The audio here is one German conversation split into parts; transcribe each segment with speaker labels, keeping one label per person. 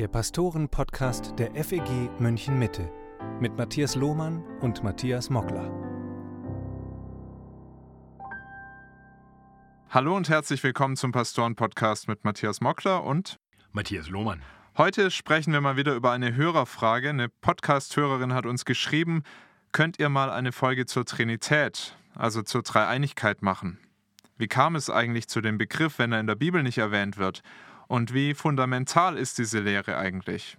Speaker 1: der Pastoren-Podcast der FEG München Mitte mit Matthias Lohmann und Matthias Mockler.
Speaker 2: Hallo und herzlich willkommen zum Pastoren-Podcast mit Matthias Mockler und
Speaker 3: Matthias Lohmann.
Speaker 2: Heute sprechen wir mal wieder über eine Hörerfrage. Eine Podcast-Hörerin hat uns geschrieben, könnt ihr mal eine Folge zur Trinität, also zur Dreieinigkeit machen? Wie kam es eigentlich zu dem Begriff, wenn er in der Bibel nicht erwähnt wird? Und wie fundamental ist diese Lehre eigentlich?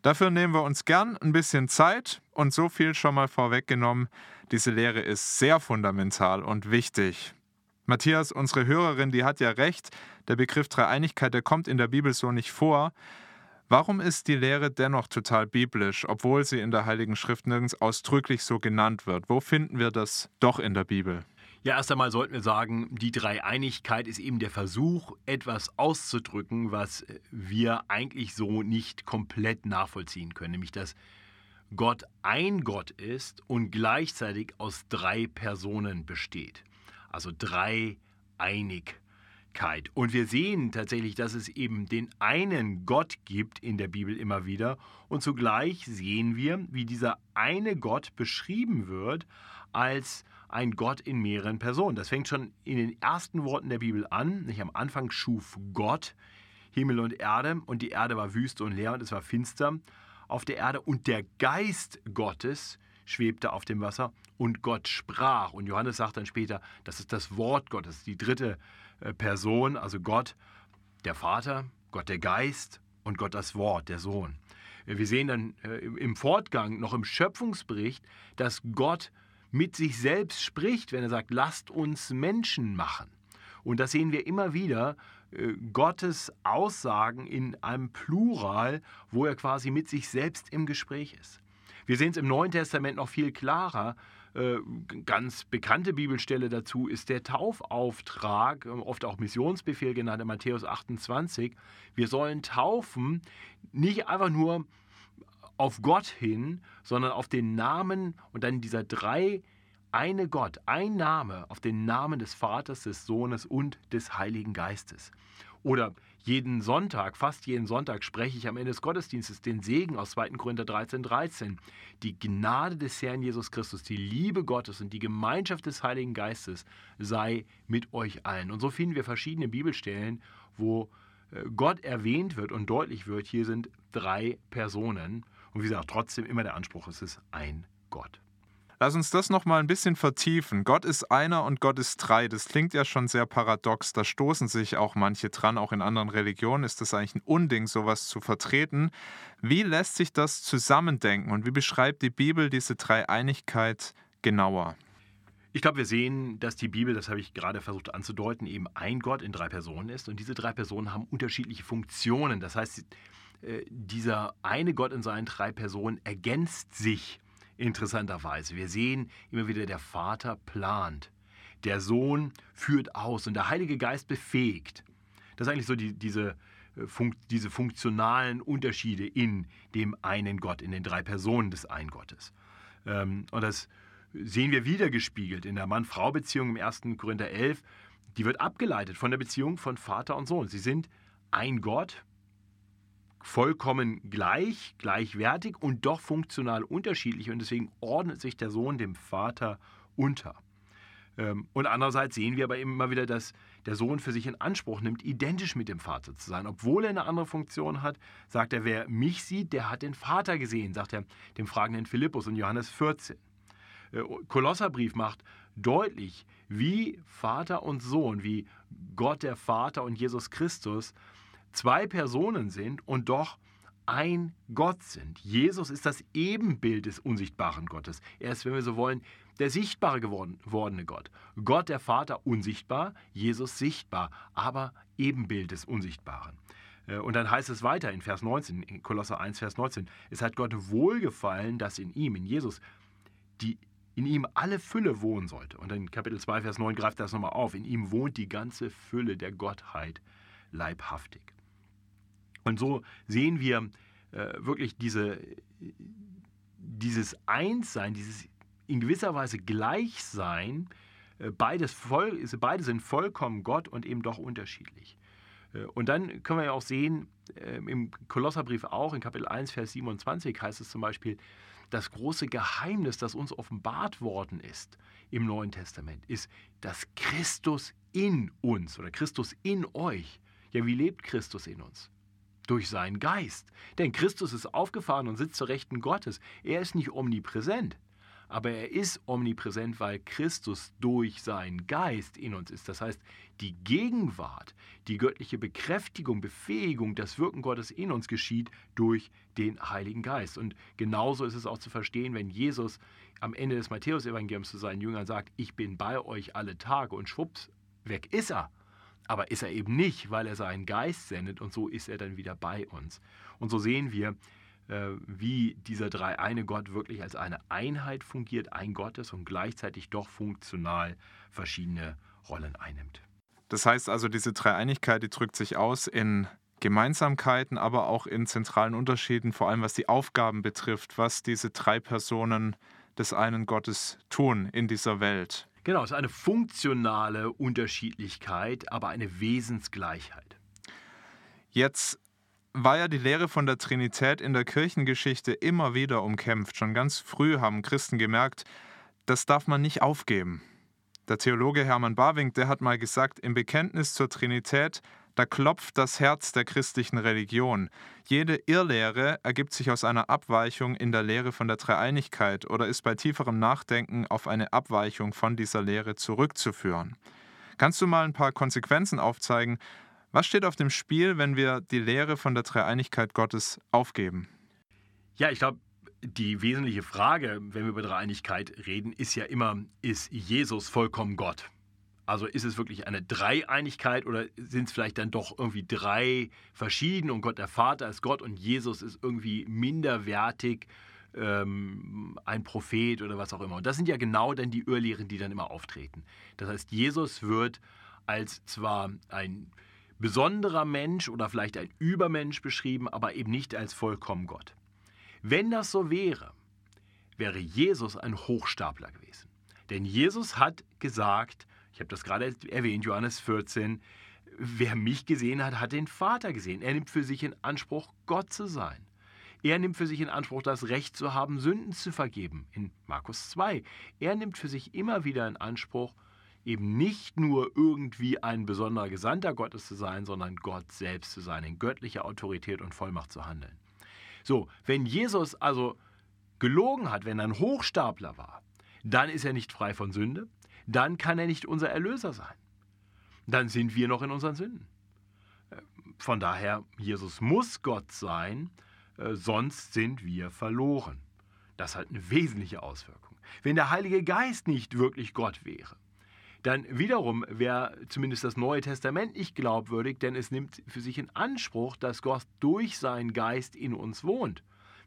Speaker 2: Dafür nehmen wir uns gern ein bisschen Zeit und so viel schon mal vorweggenommen, diese Lehre ist sehr fundamental und wichtig. Matthias, unsere Hörerin, die hat ja recht, der Begriff Dreieinigkeit, der kommt in der Bibel so nicht vor. Warum ist die Lehre dennoch total biblisch, obwohl sie in der Heiligen Schrift nirgends ausdrücklich so genannt wird? Wo finden wir das doch in der Bibel?
Speaker 3: Ja, erst einmal sollten wir sagen, die Dreieinigkeit ist eben der Versuch, etwas auszudrücken, was wir eigentlich so nicht komplett nachvollziehen können, nämlich dass Gott ein Gott ist und gleichzeitig aus drei Personen besteht. Also Dreieinigkeit. Und wir sehen tatsächlich, dass es eben den einen Gott gibt in der Bibel immer wieder. Und zugleich sehen wir, wie dieser eine Gott beschrieben wird als ein Gott in mehreren Personen. Das fängt schon in den ersten Worten der Bibel an. Nicht am Anfang schuf Gott Himmel und Erde und die Erde war wüst und leer und es war finster auf der Erde und der Geist Gottes schwebte auf dem Wasser und Gott sprach. Und Johannes sagt dann später, das ist das Wort Gottes, die dritte äh, Person, also Gott, der Vater, Gott der Geist und Gott das Wort, der Sohn. Äh, wir sehen dann äh, im Fortgang noch im Schöpfungsbericht, dass Gott mit sich selbst spricht, wenn er sagt, lasst uns Menschen machen. Und das sehen wir immer wieder, äh, Gottes Aussagen in einem Plural, wo er quasi mit sich selbst im Gespräch ist. Wir sehen es im Neuen Testament noch viel klarer. Äh, ganz bekannte Bibelstelle dazu ist der Taufauftrag, oft auch Missionsbefehl genannt in Matthäus 28. Wir sollen taufen, nicht einfach nur auf Gott hin, sondern auf den Namen und dann dieser drei eine Gott, ein Name auf den Namen des Vaters, des Sohnes und des Heiligen Geistes. Oder jeden Sonntag, fast jeden Sonntag spreche ich am Ende des Gottesdienstes den Segen aus 2. Korinther 13, 13. Die Gnade des Herrn Jesus Christus, die Liebe Gottes und die Gemeinschaft des Heiligen Geistes sei mit euch allen. Und so finden wir verschiedene Bibelstellen, wo äh, Gott erwähnt wird und deutlich wird, hier sind drei Personen. Und wie gesagt, trotzdem immer der Anspruch, es ist ein Gott.
Speaker 2: Lass uns das noch mal ein bisschen vertiefen. Gott ist einer und Gott ist drei. Das klingt ja schon sehr paradox. Da stoßen sich auch manche dran. Auch in anderen Religionen ist das eigentlich ein Unding, sowas zu vertreten. Wie lässt sich das zusammendenken und wie beschreibt die Bibel diese Dreieinigkeit genauer?
Speaker 3: Ich glaube, wir sehen, dass die Bibel, das habe ich gerade versucht anzudeuten, eben ein Gott in drei Personen ist. Und diese drei Personen haben unterschiedliche Funktionen. Das heißt, dieser eine Gott in seinen drei Personen ergänzt sich interessanterweise. Wir sehen immer wieder, der Vater plant, der Sohn führt aus und der Heilige Geist befähigt. Das ist eigentlich so die, diese, äh, Fun diese funktionalen Unterschiede in dem einen Gott, in den drei Personen des einen Gottes. Ähm, und das sehen wir wieder gespiegelt in der Mann-Frau-Beziehung im 1. Korinther 11. Die wird abgeleitet von der Beziehung von Vater und Sohn. Sie sind ein Gott, vollkommen gleich, gleichwertig und doch funktional unterschiedlich und deswegen ordnet sich der Sohn dem Vater unter. Ähm, und andererseits sehen wir aber immer wieder, dass der Sohn für sich in Anspruch nimmt, identisch mit dem Vater zu sein. Obwohl er eine andere Funktion hat, sagt er, wer mich sieht, der hat den Vater gesehen, sagt er dem fragenden Philippus in Johannes 14. Äh, Kolosserbrief macht deutlich, wie Vater und Sohn, wie Gott der Vater und Jesus Christus zwei Personen sind und doch ein Gott sind. Jesus ist das Ebenbild des unsichtbaren Gottes. Er ist, wenn wir so wollen, der sichtbare gewordene Gott. Gott der Vater unsichtbar, Jesus sichtbar, aber Ebenbild des Unsichtbaren. Äh, und dann heißt es weiter in Vers 19, in Kolosser 1, Vers 19, es hat Gott wohlgefallen, dass in ihm, in Jesus, die, in ihm alle Fülle wohnen sollte. Und in Kapitel 2, Vers 9 greift das nochmal auf. In ihm wohnt die ganze Fülle der Gottheit leibhaftig. Und so sehen wir äh, wirklich diese, dieses Einssein, dieses in gewisser Weise Gleichsein, äh, beides voll, beide sind vollkommen Gott und eben doch unterschiedlich. Äh, und dann können wir ja auch sehen, ähm, im Kolosserbrief auch, in Kapitel 1, Vers 27 heißt es zum Beispiel, das große Geheimnis, das uns offenbart worden ist im Neuen Testament, ist, dass Christus in uns oder Christus in euch. Ja, wie lebt Christus in uns? Durch seinen Geist. Denn Christus ist aufgefahren und sitzt zur Rechten Gottes. Er ist nicht omnipräsent aber er ist omnipräsent, weil Christus durch seinen Geist in uns ist. Das heißt, die Gegenwart, die göttliche Bekräftigung, Befähigung, das Wirken Gottes in uns geschieht durch den Heiligen Geist. Und genauso ist es auch zu verstehen, wenn Jesus am Ende des Matthäusevangeliums zu seinen Jüngern sagt, ich bin bei euch alle Tage und schwupps, weg ist er. Aber ist er eben nicht, weil er seinen Geist sendet und so ist er dann wieder bei uns. Und so sehen wir, äh, wie dieser dreieine Gott wirklich als eine Einheit fungiert, ein Gott ist und gleichzeitig doch funktional verschiedene Rollen einnimmt.
Speaker 2: Das heißt also, diese Dreieinigkeit, die drückt sich aus in Gemeinsamkeiten, aber auch in zentralen Unterschieden, vor allem was die Aufgaben betrifft, was diese drei Personen des einen Gottes tun in dieser Welt.
Speaker 3: Genau, es ist eine funktionale Unterschiedlichkeit, aber eine Wesensgleichheit.
Speaker 2: Jetzt war ja die Lehre von der Trinität in der Kirchengeschichte immer wieder umkämpft. Schon ganz früh haben Christen gemerkt, das darf man nicht aufgeben. Der Theologe Hermann Barwink, der hat mal gesagt, im Bekenntnis zur Trinität, da klopft das Herz der christlichen Religion. Jede Irrlehre ergibt sich aus einer Abweichung in der Lehre von der Dreieinigkeit oder ist bei tieferem Nachdenken auf eine Abweichung von dieser Lehre zurückzuführen. Kannst du mal ein paar Konsequenzen aufzeigen, was steht auf dem Spiel, wenn wir die Lehre von der Dreieinigkeit Gottes aufgeben?
Speaker 3: Ja, ich glaube, die wesentliche Frage, wenn wir über Dreieinigkeit reden, ist ja immer, ist Jesus vollkommen Gott? Also ist es wirklich eine Dreieinigkeit oder sind es vielleicht dann doch irgendwie drei verschieden und Gott der Vater ist Gott und Jesus ist irgendwie minderwertig, ähm, ein Prophet oder was auch immer. Und das sind ja genau dann die Irrlehren, die dann immer auftreten. Das heißt, Jesus wird als zwar ein besonderer Mensch oder vielleicht ein Übermensch beschrieben, aber eben nicht als vollkommen Gott. Wenn das so wäre, wäre Jesus ein Hochstapler gewesen. Denn Jesus hat gesagt, habe das gerade erwähnt, Johannes 14, wer mich gesehen hat, hat den Vater gesehen. Er nimmt für sich in Anspruch, Gott zu sein. Er nimmt für sich in Anspruch, das Recht zu haben, Sünden zu vergeben, in Markus 2. Er nimmt für sich immer wieder in Anspruch, eben nicht nur irgendwie ein besonderer Gesandter Gottes zu sein, sondern Gott selbst zu sein, in göttlicher Autorität und Vollmacht zu handeln. So, wenn Jesus also gelogen hat, wenn er ein Hochstapler war, dann ist er nicht frei von Sünde, dann kann er nicht unser Erlöser sein. Dann sind wir noch in unseren Sünden. Von daher, Jesus muss Gott sein, äh, sonst sind wir verloren. Das hat eine wesentliche Auswirkung. Wenn der Heilige Geist nicht wirklich Gott wäre, dann wiederum wäre zumindest das Neue Testament nicht glaubwürdig, denn es nimmt für sich in Anspruch, dass Gott durch seinen Geist in uns wohnt.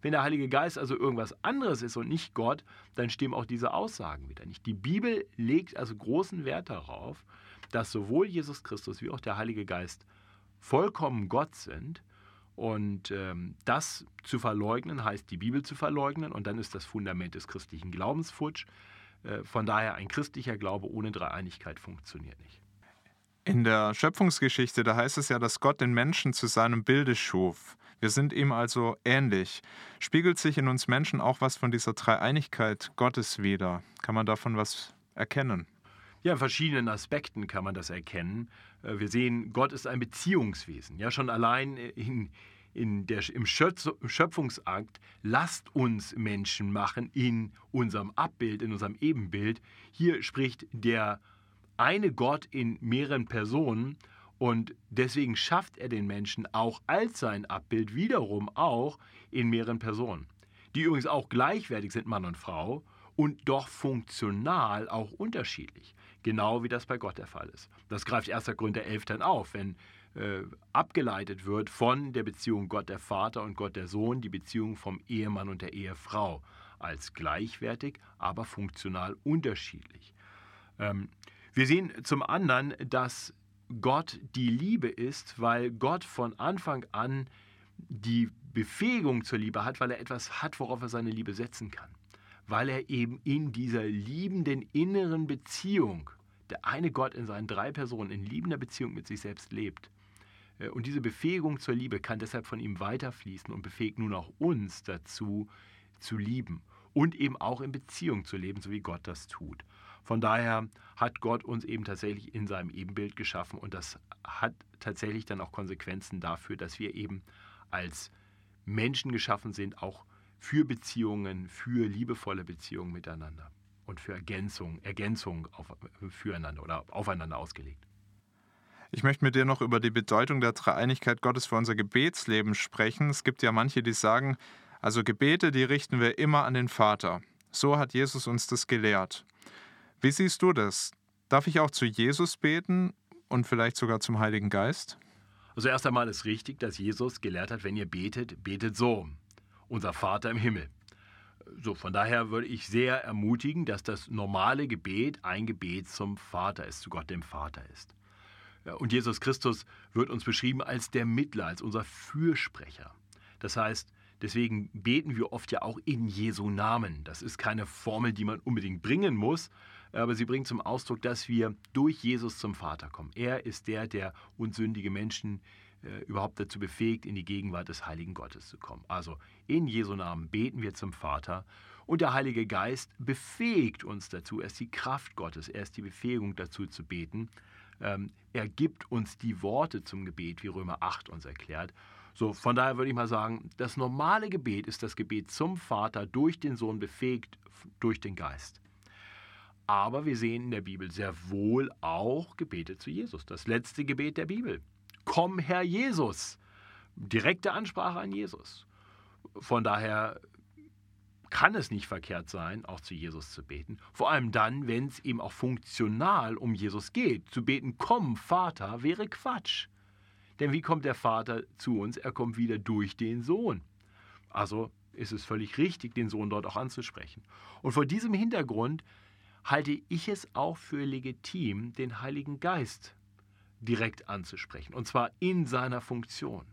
Speaker 3: Wenn der Heilige Geist also irgendwas anderes ist und nicht Gott, dann stimmen auch diese Aussagen wieder nicht. Die Bibel legt also großen Wert darauf, dass sowohl Jesus Christus wie auch der Heilige Geist vollkommen Gott sind. Und ähm, das zu verleugnen heißt, die Bibel zu verleugnen. Und dann ist das Fundament des christlichen Glaubens futsch. Äh, von daher ein christlicher Glaube ohne Dreieinigkeit funktioniert nicht.
Speaker 2: In der Schöpfungsgeschichte, da heißt es ja, dass Gott den Menschen zu seinem Bilde schuf. Wir sind ihm also ähnlich. Spiegelt sich in uns Menschen auch was von dieser Dreieinigkeit Gottes wider? Kann man davon was erkennen?
Speaker 3: Ja, in verschiedenen Aspekten kann man das erkennen. Äh, wir sehen, Gott ist ein Beziehungswesen. Ja, schon allein in, in der, im Schöpfungsakt, lasst uns Menschen machen in unserem Abbild, in unserem Ebenbild. Hier spricht der eine Gott in mehreren Personen und deswegen schafft er den Menschen auch als sein Abbild wiederum auch in mehreren Personen, die übrigens auch gleichwertig sind, Mann und Frau, und doch funktional auch unterschiedlich, genau wie das bei Gott der Fall ist. Das greift 1. Korinther 11 dann auf, wenn äh, abgeleitet wird von der Beziehung Gott der Vater und Gott der Sohn, die Beziehung vom Ehemann und der Ehefrau als gleichwertig, aber funktional unterschiedlich. Ähm, wir sehen zum anderen, dass Gott die Liebe ist, weil Gott von Anfang an die Befähigung zur Liebe hat, weil er etwas hat, worauf er seine Liebe setzen kann. Weil er eben in dieser liebenden inneren Beziehung, der eine Gott in seinen drei Personen in liebender Beziehung mit sich selbst lebt, Äh, und diese Befähigung zur Liebe kann deshalb von ihm weiterfließen und befähigt nun auch uns dazu, zu lieben und eben auch in Beziehung zu leben, so wie Gott das tut. Von daher hat Gott uns eben tatsächlich in seinem Ebenbild geschaffen und das hat tatsächlich dann auch Konsequenzen dafür, dass wir eben als Menschen geschaffen sind, auch für Beziehungen, für liebevolle Beziehungen miteinander und für Ergänzung, Ergänzung auf, füreinander oder aufeinander ausgelegt.
Speaker 2: Ich möchte mit dir noch über die Bedeutung der Dreieinigkeit Gottes für unser Gebetsleben sprechen. Es gibt ja manche, die sagen, also Gebete, die richten wir immer an den Vater. So hat Jesus uns das gelehrt. Wie siehst du das? Darf ich auch zu Jesus beten und vielleicht sogar zum Heiligen Geist?
Speaker 3: Also erst einmal ist richtig, dass Jesus gelehrt hat, wenn ihr betet, betet so. Unser Vater im Himmel. So, von daher würde ich sehr ermutigen, dass das normale Gebet ein Gebet zum Vater ist, zu Gott dem Vater ist. Und Jesus Christus wird uns beschrieben als der Mittler, als unser Fürsprecher. Das heißt, deswegen beten wir oft ja auch in Jesu Namen. Das ist keine Formel, die man unbedingt bringen muss, aber sie bringt zum Ausdruck, dass wir durch Jesus zum Vater kommen. Er ist der, der uns sündige Menschen äh, überhaupt dazu befähigt, in die Gegenwart des Heiligen Gottes zu kommen. Also in Jesu Namen beten wir zum Vater und der Heilige Geist befähigt uns dazu. Er ist die Kraft Gottes, er ist die Befähigung dazu zu beten. Ähm, er gibt uns die Worte zum Gebet, wie Römer 8 uns erklärt. So, von daher würde ich mal sagen, das normale Gebet ist das Gebet zum Vater durch den Sohn befähigt durch den Geist. Aber wir sehen in der Bibel sehr wohl auch Gebete zu Jesus. Das letzte Gebet der Bibel. Komm, Herr Jesus. Direkte Ansprache an Jesus. Von daher kann es nicht verkehrt sein, auch zu Jesus zu beten. Vor allem dann, wenn es eben auch funktional um Jesus geht. Zu beten, komm, Vater, wäre Quatsch. Denn wie kommt der Vater zu uns? Er kommt wieder durch den Sohn. Also ist es völlig richtig, den Sohn dort auch anzusprechen. Und vor diesem Hintergrund halte ich es auch für legitim, den Heiligen Geist direkt anzusprechen, und zwar in seiner Funktion.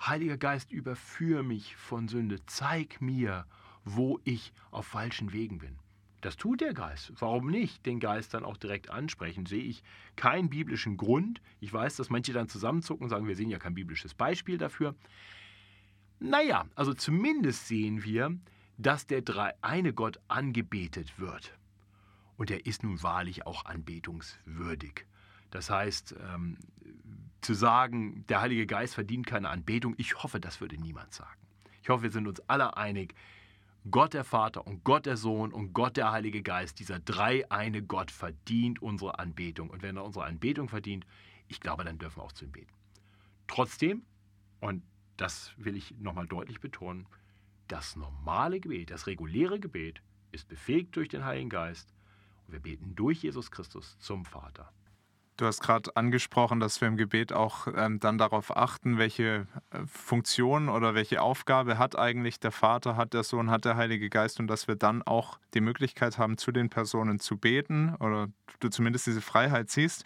Speaker 3: Heiliger Geist, überführe mich von Sünde, zeig mir, wo ich auf falschen Wegen bin. Das tut der Geist. Warum nicht den Geist dann auch direkt ansprechen? Sehe ich keinen biblischen Grund. Ich weiß, dass manche dann zusammenzucken und sagen, wir sehen ja kein biblisches Beispiel dafür. Naja, also zumindest sehen wir, dass der dreieine Gott angebetet wird. Und er ist nun wahrlich auch anbetungswürdig. Das heißt, ähm, zu sagen, der Heilige Geist verdient keine Anbetung, ich hoffe, das würde niemand sagen. Ich hoffe, wir sind uns alle einig, Gott der Vater und Gott der Sohn und Gott der Heilige Geist, dieser dreieine Gott verdient unsere Anbetung. Und wenn er unsere Anbetung verdient, ich glaube, dann dürfen wir auch zu ihm beten. Trotzdem, und das will ich nochmal deutlich betonen, das normale Gebet, das reguläre Gebet ist befähigt durch den Heiligen Geist und wir beten durch Jesus Christus zum Vater.
Speaker 2: Du hast gerade angesprochen, dass wir im Gebet auch ähm, dann darauf achten, welche äh, Funktion oder welche Aufgabe hat eigentlich der Vater, hat der Sohn, hat der Heilige Geist und dass wir dann auch die Möglichkeit haben, zu den Personen zu beten oder du zumindest diese Freiheit siehst.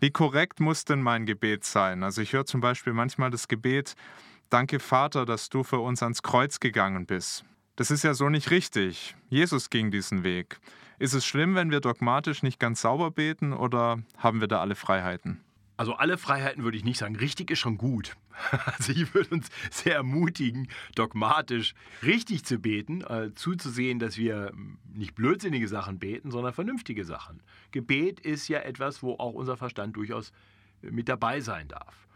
Speaker 2: Wie korrekt muss denn mein Gebet sein? Also ich höre zum Beispiel manchmal das Gebet, danke Vater, dass du für uns ans Kreuz gegangen bist. Das ist ja so nicht richtig. Jesus ging diesen Weg. Ist es schlimm, wenn wir dogmatisch nicht ganz sauber beten oder haben wir da alle Freiheiten?
Speaker 3: Also alle Freiheiten würde ich nicht sagen. Richtig ist schon gut. Also ich würde uns sehr ermutigen, dogmatisch richtig zu beten, äh, zuzusehen, dass wir nicht blödsinnige Sachen beten, sondern vernünftige Sachen. Gebet ist ja etwas, wo auch unser Verstand durchaus mit dabei sein darf.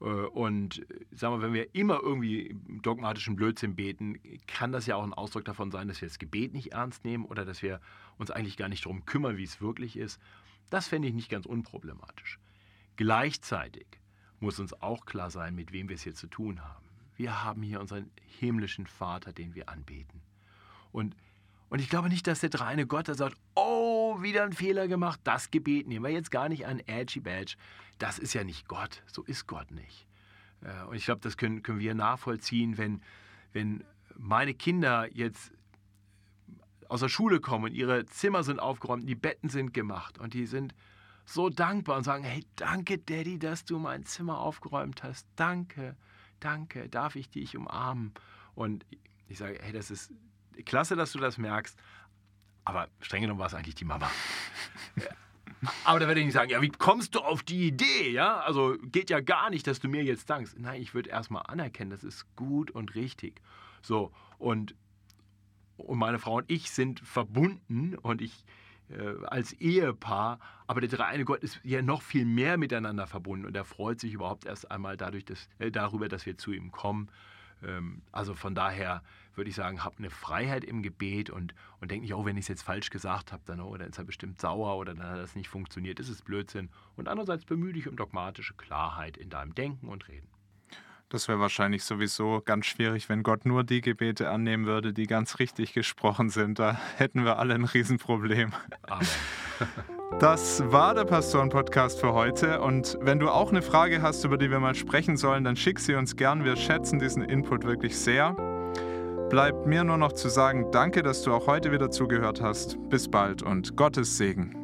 Speaker 3: Äh, und äh, sagen wir, wenn wir immer irgendwie dogmatischen Blödsinn beten, kann das ja auch ein Ausdruck davon sein, dass wir das Gebet nicht ernst nehmen oder dass wir uns eigentlich gar nicht darum kümmern, wie es wirklich ist. Das fände ich nicht ganz unproblematisch. Gleichzeitig muss uns auch klar sein, mit wem wir es hier zu tun haben. Wir haben hier unseren himmlischen Vater, den wir anbeten. Und, und ich glaube nicht, dass der dreine Gott da sagt, oh, wieder ein Fehler gemacht, das Gebet nehmen wir jetzt gar nicht an, edgy badge. Das ist ja nicht Gott, so ist Gott nicht. Äh, und ich glaube, das können, können wir nachvollziehen, wenn, wenn meine Kinder jetzt aus der Schule kommen und ihre Zimmer sind aufgeräumt, die Betten sind gemacht und die sind so dankbar und sagen, hey, danke Daddy, dass du mein Zimmer aufgeräumt hast. Danke, danke, darf ich dich umarmen? Und ich sage, hey, das ist klasse, dass du das merkst, aber streng genommen war es eigentlich die Mama. Aber da werde ich nicht sagen, ja, wie kommst du auf die Idee? Ja, also geht ja gar nicht, dass du mir jetzt dankst. Nein, ich würde erstmal anerkennen, das ist gut und richtig. So, und, und meine Frau und ich sind verbunden und ich äh, als Ehepaar, aber der dreieine Gott ist ja noch viel mehr miteinander verbunden und er freut sich überhaupt erst einmal dadurch, dass, äh, darüber, dass wir zu ihm kommen. Ähm, also von daher würde ich sagen, hab eine Freiheit im Gebet und, und denk nicht, oh, wenn ich es jetzt falsch gesagt habe, dann, oh, dann ist er bestimmt sauer oder dann hat das nicht funktioniert. Das ist Blödsinn. Und andererseits bemühe dich um dogmatische Klarheit in deinem Denken und Reden.
Speaker 2: Das wäre wahrscheinlich sowieso ganz schwierig, wenn Gott nur die Gebete annehmen würde, die ganz richtig gesprochen sind. Da hätten wir alle ein Riesenproblem. Amen. Das war der Pastoren-Podcast für heute. Und wenn du auch eine Frage hast, über die wir mal sprechen sollen, dann schick sie uns gern. Wir schätzen diesen Input wirklich sehr. Bleibt mir nur noch zu sagen, danke, dass du auch heute wieder zugehört hast. Bis bald und Gottes Segen.